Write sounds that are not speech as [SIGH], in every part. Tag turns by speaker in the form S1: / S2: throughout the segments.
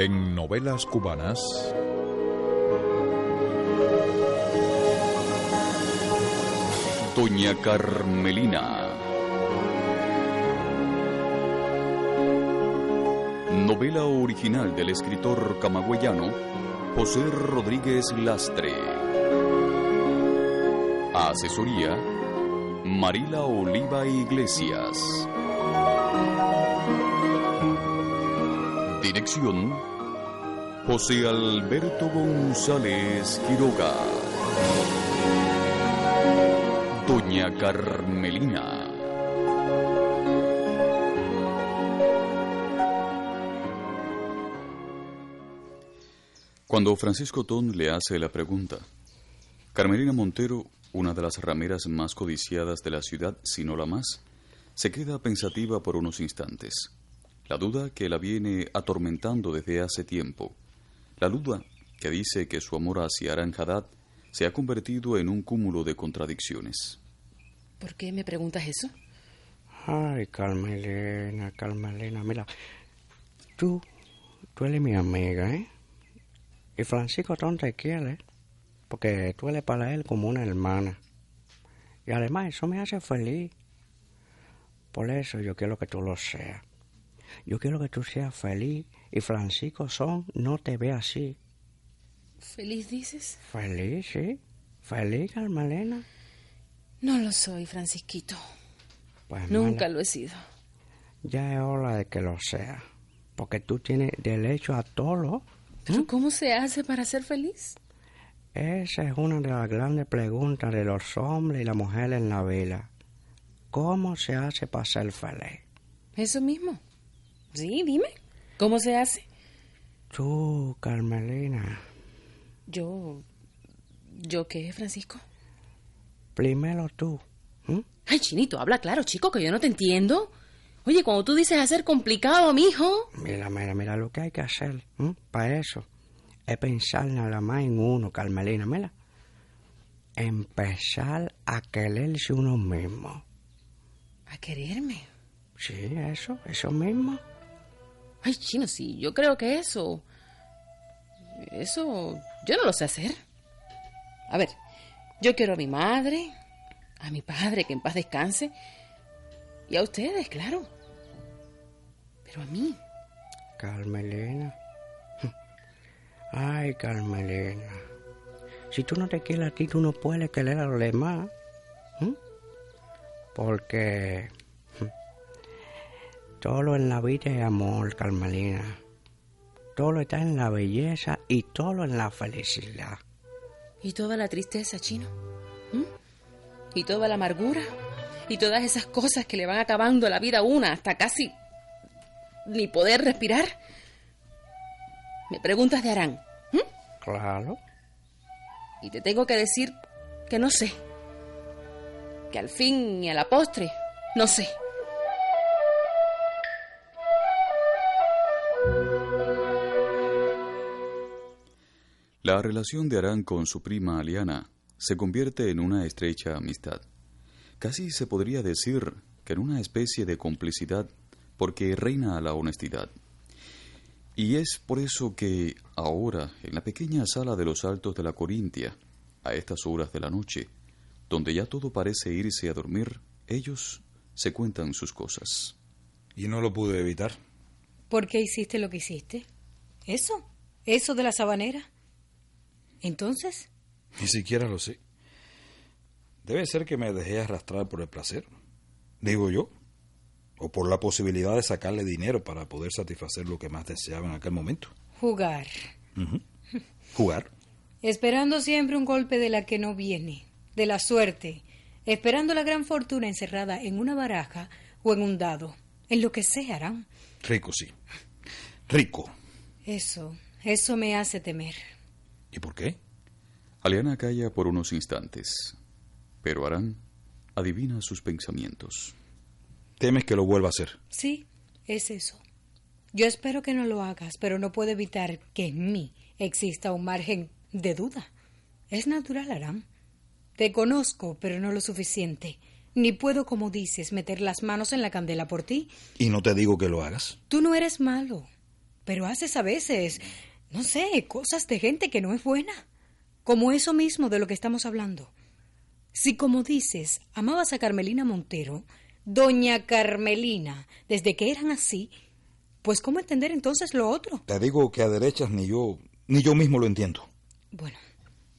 S1: En novelas cubanas.
S2: Doña Carmelina. Novela original del escritor camagüeyano José Rodríguez Lastre. Asesoría Marila Oliva Iglesias. Dirección José Alberto González Quiroga. Doña Carmelina. Cuando Francisco Ton le hace la pregunta, Carmelina Montero, una de las rameras más codiciadas de la ciudad, si no la más, se queda pensativa por unos instantes. La duda que la viene atormentando desde hace tiempo. La duda que dice que su amor hacia Aranjadad se ha convertido en un cúmulo de contradicciones.
S3: ¿Por qué me preguntas eso?
S4: Ay, Carmelina, Carmelina, mira, tú, tú eres mi amiga, ¿eh? Y Francisco Ton te quiere, porque tú eres para él como una hermana. Y además eso me hace feliz. Por eso yo quiero que tú lo seas. Yo quiero que tú seas feliz y Francisco Son no te ve así.
S3: ¿Feliz dices?
S4: Feliz, sí. Feliz, Carmelina.
S3: No lo soy, Francisquito.
S4: Pues
S3: Nunca
S4: mala,
S3: lo he sido.
S4: Ya es hora de que lo sea. Porque tú tienes derecho a todo.
S3: ¿Pero cómo se hace para ser feliz?
S4: Esa es una de las grandes preguntas de los hombres y la mujer en la vida. ¿Cómo se hace para ser feliz?
S3: Eso mismo. Sí, dime. ¿Cómo se hace?
S4: Tú, Carmelina,
S3: Yo... ¿Yo qué, Francisco?
S4: primero tú.
S3: Ay, Chinito, habla claro, chico, que yo no te entiendo. Oye, cuando tú dices hacer complicado, mijo.
S4: Mira, mira, mira lo que hay que hacer. Para eso es pensar nada más en uno, Carmelina, mira. Empezar a quererse uno mismo.
S3: A quererme.
S4: Sí, eso, eso mismo.
S3: Ay, chino, sí, yo creo que eso... Eso... Yo no lo sé hacer. A ver, yo quiero a mi madre, a mi padre, que en paz descanse, y a ustedes, claro. Pero a mí,
S4: Carmelina. [LAUGHS] Ay, Carmelina. Si tú no te quieres a tú no puedes querer a los demás. Porque todo en la vida es amor, Carmelina. Todo está en la belleza y todo en la felicidad.
S3: y toda la tristeza, chino. ¿Mm? Y toda la amargura. Y todas esas cosas que le van acabando la vida a una hasta casi ni poder respirar. Me preguntas de Arán. ¿m?
S4: Claro.
S3: Y te tengo que decir que no sé. Que al fin y a la postre, no sé.
S2: La relación de Arán con su prima Aliana se convierte en una estrecha amistad. Casi se podría decir que en una especie de complicidad porque reina la honestidad. Y es por eso que ahora, en la pequeña sala de los altos de la Corintia, a estas horas de la noche, donde ya todo parece irse a dormir, ellos se cuentan sus cosas.
S5: Y no lo pude evitar.
S6: ¿Por qué hiciste lo que hiciste? ¿Eso? ¿Eso de la sabanera? Entonces,
S5: Ni siquiera lo sé. Debe ser que me dejé arrastrar por el placer, digo yo, o por la posibilidad de sacarle dinero para poder satisfacer lo que más deseaba en aquel momento.
S6: jugar.
S5: Jugar.
S6: Esperando siempre un golpe de la que no viene, de la suerte, esperando la gran fortuna encerrada en una baraja o en un dado, en lo que sea, harán.
S5: Rico, sí. Rico.
S6: Eso, eso me hace temer.
S5: ¿Y por qué?
S2: Aliana calla por unos instantes, pero Arán adivina sus pensamientos.
S5: Temes que lo vuelva a hacer.
S6: Sí, es eso. Yo espero que no lo hagas, pero no puedo evitar que en mí exista un margen de duda. Es natural, Aram. Te conozco, pero no lo suficiente. Ni puedo, como dices, meter las manos en la candela por ti.
S5: Y no te digo que lo hagas.
S6: Tú no eres malo, pero haces a veces, no sé, cosas de gente que no es buena. Como eso mismo de lo que estamos hablando. Si, como dices, amabas a Carmelina Montero, doña Carmelina, desde que eran así, pues ¿cómo entender entonces lo otro?
S5: Te digo que a derechas ni yo, ni yo mismo lo entiendo.
S6: Bueno,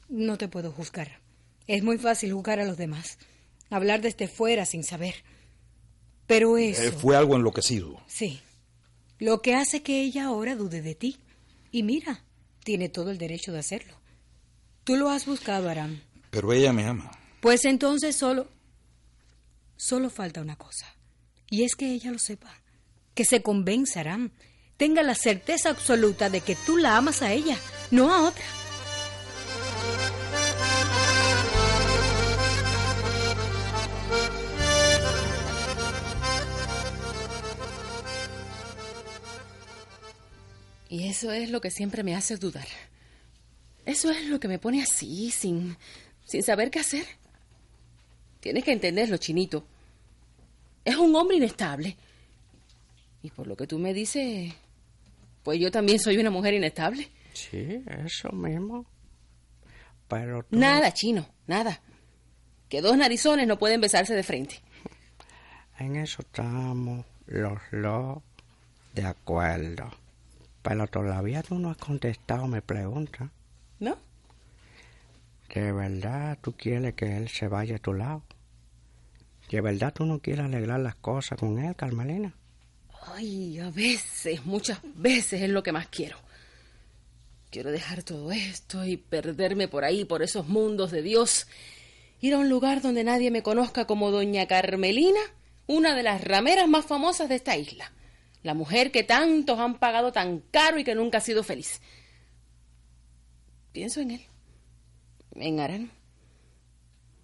S6: no te puedo juzgar. Es muy fácil juzgar a los demás. Hablar desde fuera sin saber. Pero eso...
S5: Eh, fue algo enloquecido.
S6: Sí. Lo que hace que ella ahora dude de ti. Y mira, tiene todo el derecho de hacerlo. Tú lo has buscado, Aram.
S5: Pero ella me ama.
S6: Pues entonces solo... Solo falta una cosa. Y es que ella lo sepa. Que se convenza, Aram. Tenga la certeza absoluta de que tú la amas a ella, no a otra.
S3: Eso es lo que siempre me hace dudar. Eso es lo que me pone así, sin, sin saber qué hacer. Tienes que entenderlo, chinito. Es un hombre inestable. Y por lo que tú me dices, pues yo también soy una mujer inestable.
S4: Sí, eso mismo. Pero tú...
S3: Nada, chino, nada. Que dos narizones no pueden besarse de frente.
S4: En eso estamos los dos de acuerdo. Pero todavía tú no has contestado mi pregunta.
S3: ¿No?
S4: ¿De verdad tú quieres que él se vaya a tu lado? ¿De verdad tú no quieres arreglar las cosas con él, Carmelina?
S3: Ay, a veces, muchas veces es lo que más quiero. Quiero dejar todo esto y perderme por ahí, por esos mundos de Dios. Ir a un lugar donde nadie me conozca como Doña Carmelina, una de las rameras más famosas de esta isla. La mujer que tantos han pagado tan caro y que nunca ha sido feliz. Pienso en él, en Arán.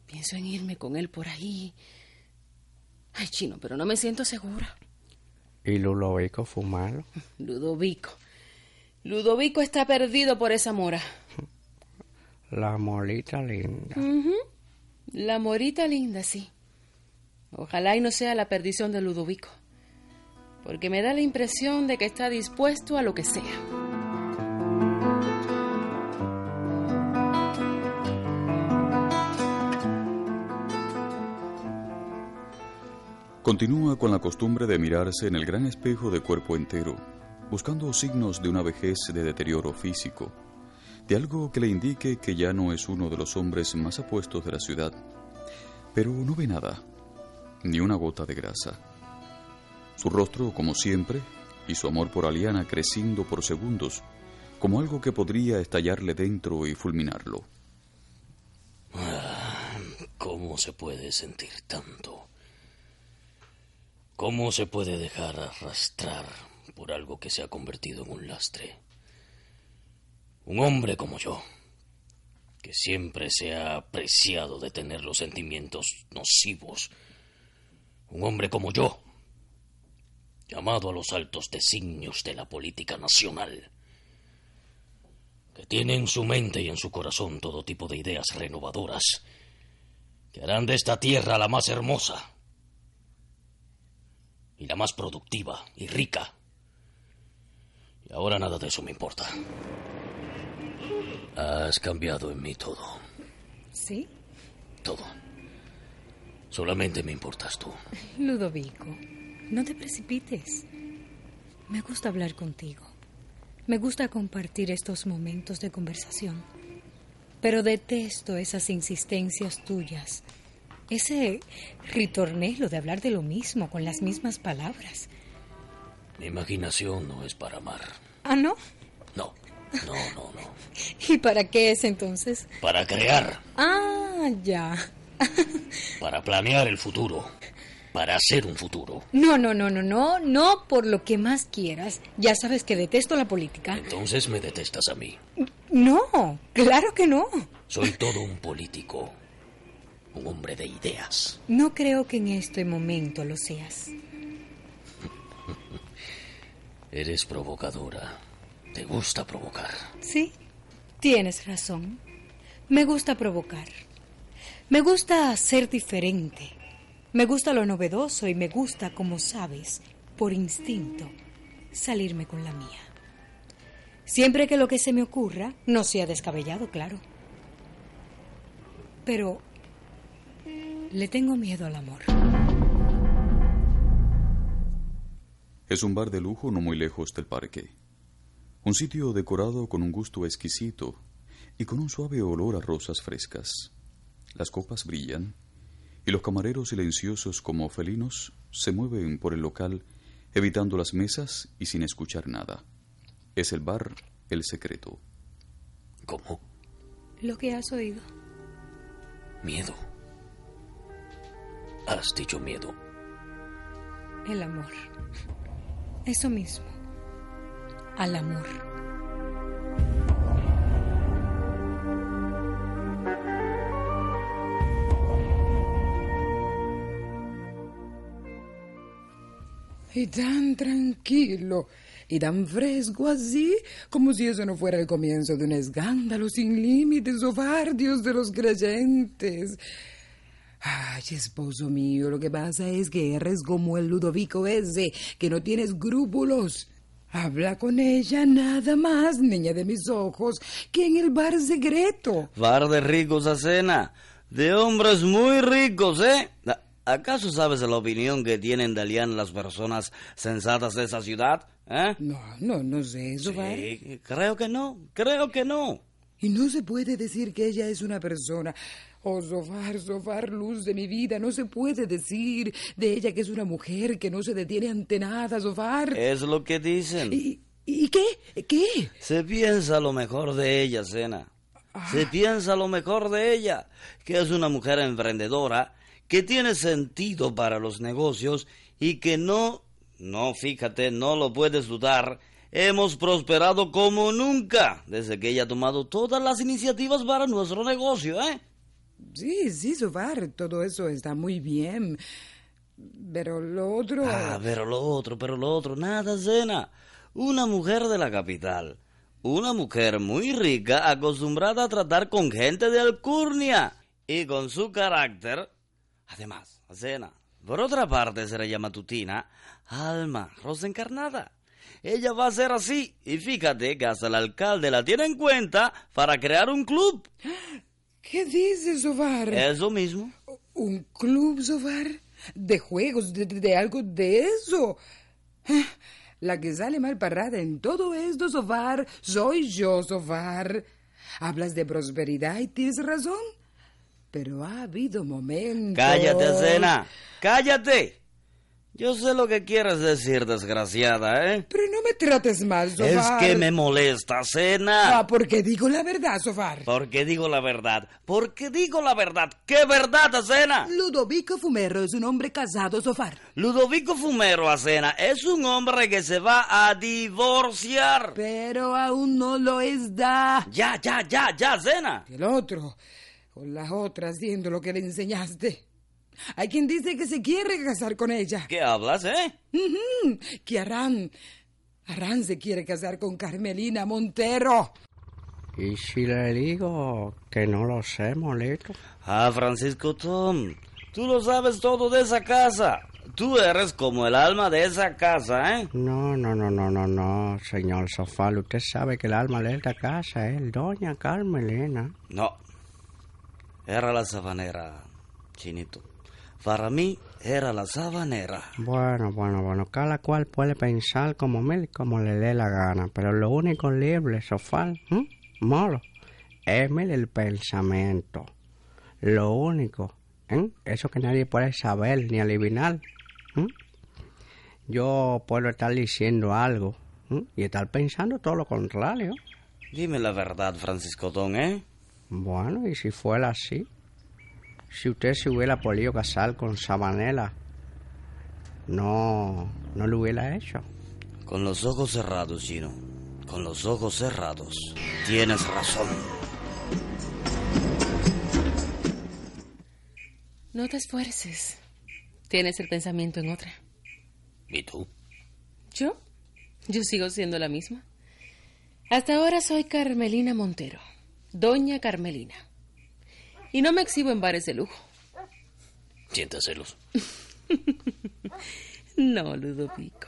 S3: Pienso en irme con él por ahí. Ay, chino, pero no me siento segura.
S4: ¿Y Ludovico fumarlo?
S3: Ludovico. Ludovico está perdido por esa mora.
S4: La morita linda.
S3: La morita linda, sí. Ojalá y no sea la perdición de Ludovico. Porque me da la impresión de que está dispuesto a lo que sea.
S2: Continúa con la costumbre de mirarse en el gran espejo de cuerpo entero, buscando signos de una vejez de deterioro físico, de algo que le indique que ya no es uno de los hombres más apuestos de la ciudad. Pero no ve nada, ni una gota de grasa. Su rostro, como siempre, y su amor por Aliana creciendo por segundos, como algo que podría estallarle dentro y fulminarlo.
S1: ¿Cómo se puede sentir tanto? ¿Cómo se puede dejar arrastrar por algo que se ha convertido en un lastre? Un hombre como yo, que siempre se ha apreciado de tener los sentimientos nocivos. Un hombre como yo, llamado a los altos designios de la política nacional, que tiene en su mente y en su corazón todo tipo de ideas renovadoras que harán de esta tierra la más hermosa y la más productiva y rica. Y ahora nada de eso me importa. Has cambiado en mí todo,
S6: ¿Sí?
S1: todo. Solamente me importas tú.
S6: Ludovico, no te precipites. Me gusta hablar contigo. Me gusta compartir estos momentos de conversación. Pero detesto esas insistencias tuyas. Ese ritornelo de hablar de lo mismo con las mismas palabras.
S1: Mi imaginación no es para amar.
S6: ¿Ah, no?
S1: No, no, no, no. [LAUGHS]
S6: ¿Y para qué es entonces?
S1: Para crear,
S6: Ah, ya.
S1: para planear el futuro, para hacer un futuro.
S6: No, no, no, no, no, no por lo que más quieras. Ya sabes que detesto la política.
S1: Entonces me detestas a mí.
S6: No, claro que no.
S1: Soy todo un político, un hombre de ideas.
S6: No creo que en este momento lo seas. [LAUGHS]
S1: Eres provocadora. Te gusta provocar.
S6: Sí, tienes razón. Me gusta provocar. Me gusta ser diferente. Me gusta lo novedoso y me gusta, como sabes, por instinto, salirme con la mía. Siempre que lo que se me ocurra no sea descabellado, claro. Pero le tengo miedo al amor.
S2: Es un bar de lujo no muy lejos del parque. Un sitio decorado con un gusto exquisito y con un suave olor a rosas frescas. Las copas brillan y los camareros silenciosos como felinos se mueven por el local evitando las mesas y sin escuchar nada. Es el bar El Secreto.
S1: ¿Cómo?
S6: Lo que has oído.
S1: Miedo. Has dicho miedo.
S6: El amor. Eso mismo. Al amor.
S7: Y tan tranquilo y tan fresco así, como si eso no fuera el comienzo de un escándalo sin límites o Dios de los creyentes. Ay, esposo mío, lo que pasa es que eres como el Ludovico ese, que no tiene escrúpulos. Habla con ella nada más, niña de mis ojos, que en el bar secreto.
S8: Bar de ricos a cena, de hombres muy ricos, ¿eh? ¿Acaso sabes la opinión que tienen de Alian las personas sensatas de esa ciudad? ¿Eh?
S7: No, no, no sé eso,
S8: sí, creo que no, creo que no.
S7: Y no se puede decir que ella es una persona. Oh, Sofar, Sofar, luz de mi vida, no se puede decir de ella que es una mujer que no se detiene ante nada, Sofar.
S8: Es lo que dicen.
S7: ¿Y, y qué? ¿Qué?
S8: Se piensa lo mejor de ella, Sena. Se ah. piensa lo mejor de ella, que es una mujer emprendedora, que tiene sentido para los negocios y que no, no, fíjate, no lo puedes dudar, hemos prosperado como nunca desde que ella ha tomado todas las iniciativas para nuestro negocio, ¿eh?
S7: Sí, sí, Sofar, todo eso está muy bien. Pero lo otro...
S8: Ah, pero lo otro, pero lo otro, nada, Zena. Una mujer de la capital. Una mujer muy rica, acostumbrada a tratar con gente de alcurnia. Y con su carácter... Además, Zena, por otra parte, se le llama Tutina Alma, rosa encarnada. Ella va a ser así. Y fíjate que hasta el alcalde la tiene en cuenta para crear un club.
S7: ¿Qué dices, Sovar?
S8: Eso mismo.
S7: ¿Un club, Sovar? ¿De juegos? ¿De, algo de eso? La que sale mal parada en todo esto, Sofar, soy yo, Sofar. Hablas de prosperidad y tienes razón. Pero ha habido momentos.
S8: Cállate, Zena. Cállate. Yo sé lo que quieres decir, desgraciada, ¿eh?
S7: Pero no me trates mal, Sofar.
S8: Es que me molesta, Cena.
S7: Ah, porque digo la verdad, Sofar.
S8: Porque digo la verdad. Porque digo la verdad. ¿Qué verdad, Acena?
S7: Ludovico Fumero es un hombre casado, Sofar.
S8: Ludovico Fumero, Acena, es un hombre que se va a divorciar.
S7: Pero aún no lo está.
S8: Ya, ya, ya, ya, Cena.
S7: El otro, con las otras, haciendo lo que le enseñaste. Hay quien dice que se quiere casar con ella.
S8: ¿Qué hablas, eh?
S7: Que Arán. Arán se quiere casar con Carmelina Montero.
S4: ¿Y si le digo que no lo sé, molito?
S8: Ah, Francisco Tom, tú lo sabes todo de esa casa. Tú eres como el alma de esa casa, ¿eh?
S4: No, no, no, no, no, no, señor Sofal. Usted sabe que el alma de esta casa es doña Carmelina.
S8: No, era la sabanera, chinito. Para mí era la sabanera.
S4: Bueno, bueno, bueno, cada cual puede pensar como mil, como le dé la gana, pero lo único libre, sofá, molo, es el pensamiento. Lo único, ¿eh? eso que nadie puede saber ni adivinar. Yo puedo estar diciendo algo y estar pensando todo lo contrario.
S8: Dime la verdad, Francisco Don, ¿eh?
S4: Bueno, y si fuera así, si usted se hubiera podido casar con Sabanela, no, no lo hubiera hecho.
S8: Con los ojos cerrados, Gino. Con los ojos cerrados. Tienes razón.
S3: No te esfuerces. Tienes el pensamiento en otra.
S1: ¿Y tú?
S3: ¿Yo? Yo sigo siendo la misma. Hasta ahora soy Carmelina Montero. Doña Carmelina. Y no me exhibo en bares de lujo.
S1: ¿Sientes celos? [LAUGHS]
S3: no, Ludovico.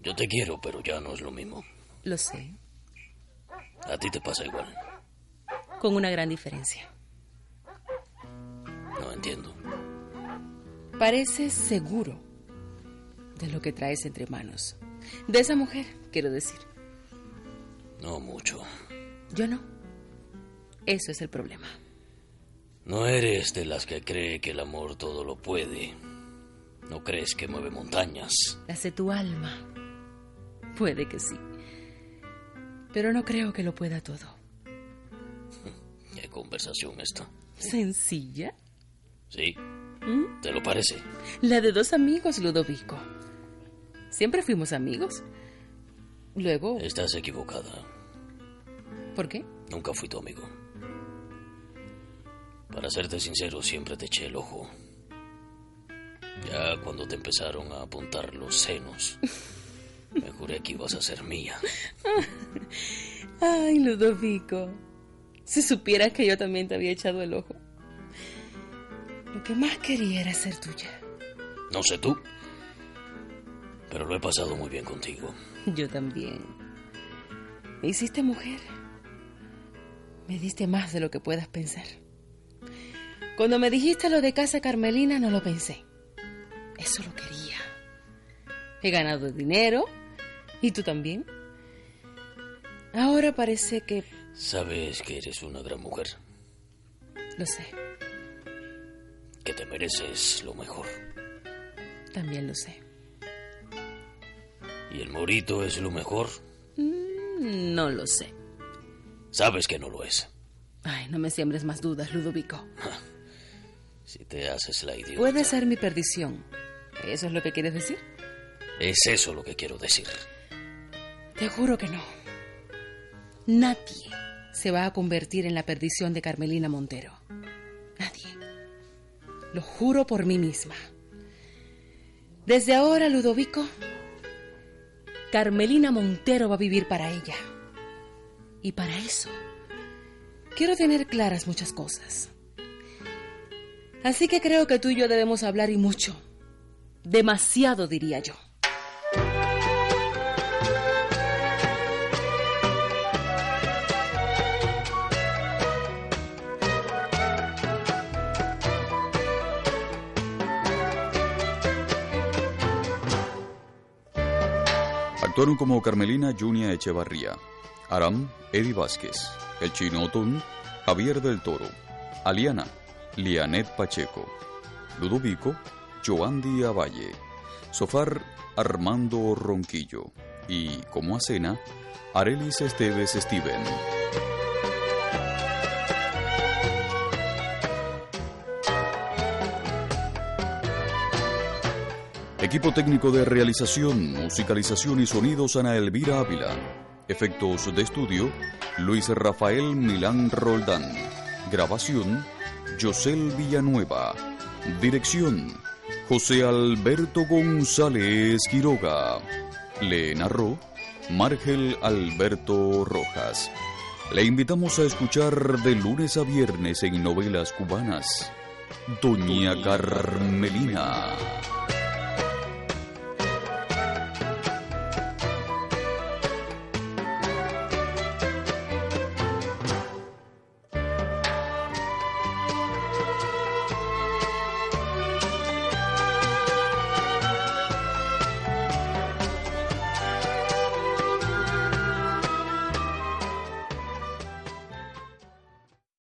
S1: Yo te quiero, pero ya no es lo mismo.
S3: Lo sé,
S1: A ti te pasa igual.
S3: con una gran diferencia.
S1: No entiendo.
S3: Pareces seguro de lo que traes entre manos. De esa mujer, quiero decir.
S1: No mucho.
S3: Yo no. Eso es el problema.
S1: No eres de las que cree que el amor todo lo puede. No crees que mueve montañas.
S3: La hace tu alma. Puede que sí. Pero no creo que lo pueda todo. [LAUGHS]
S1: ¿Qué conversación esta?
S3: ¿Sencilla?
S1: ¿Sí?
S3: ¿Mm?
S1: ¿Te lo parece?
S3: La de dos amigos, Ludovico. Siempre fuimos amigos. Luego,
S1: Estás equivocada.
S3: ¿por qué?
S1: Nunca fui tu amigo. Para serte sincero, siempre te eché el ojo. Ya cuando te empezaron a apuntar los senos, [LAUGHS] me juré que ibas a ser mía. [LAUGHS]
S3: Ay, Ludovico. Si supieras que yo también te había echado el ojo. Lo que más quería era ser tuya.
S1: No sé tú, pero lo he pasado muy bien contigo. [LAUGHS]
S3: Yo también. Me hiciste mujer. Me diste más de lo que puedas pensar. Cuando me dijiste lo de casa Carmelina, no lo pensé. Eso lo quería. He ganado dinero. ¿Y tú también? Ahora parece que...
S1: Sabes que eres una gran mujer,
S3: Lo sé.
S1: que te mereces lo mejor.
S3: También lo sé.
S1: ¿Y el morito es lo mejor?
S3: Mm, No lo sé.
S1: Sabes que no lo es.
S3: Ay, no me siembres más dudas, Ludovico.
S1: Si te haces la idiota.
S3: Puede ser mi perdición. ¿Eso es lo que quieres decir?
S1: Es eso lo que quiero decir.
S3: Te juro que no. Nadie se va a convertir en la perdición de Carmelina Montero. Nadie. Lo juro por mí misma. Desde ahora, Ludovico, Carmelina Montero va a vivir para ella. Y para eso, quiero tener claras muchas cosas. Así que creo que tú y yo debemos hablar y mucho. Demasiado, diría yo.
S2: Actuaron como Carmelina Junia Echevarría, Aram Eddie Vázquez, El Chino Javier del Toro, Aliana Lianet Pacheco, Ludovico Joandi Avalle, Sofar Armando Ronquillo y, como acena, Arelis Esteves Steven. Equipo técnico de realización, musicalización y sonidos Ana Elvira Ávila. Efectos de estudio Luis Rafael Milán Roldán. Grabación Yosel Villanueva. Dirección José Alberto González Quiroga. Le narró Margel Alberto Rojas. Le invitamos a escuchar de lunes a viernes en novelas cubanas. Doña Carmelina.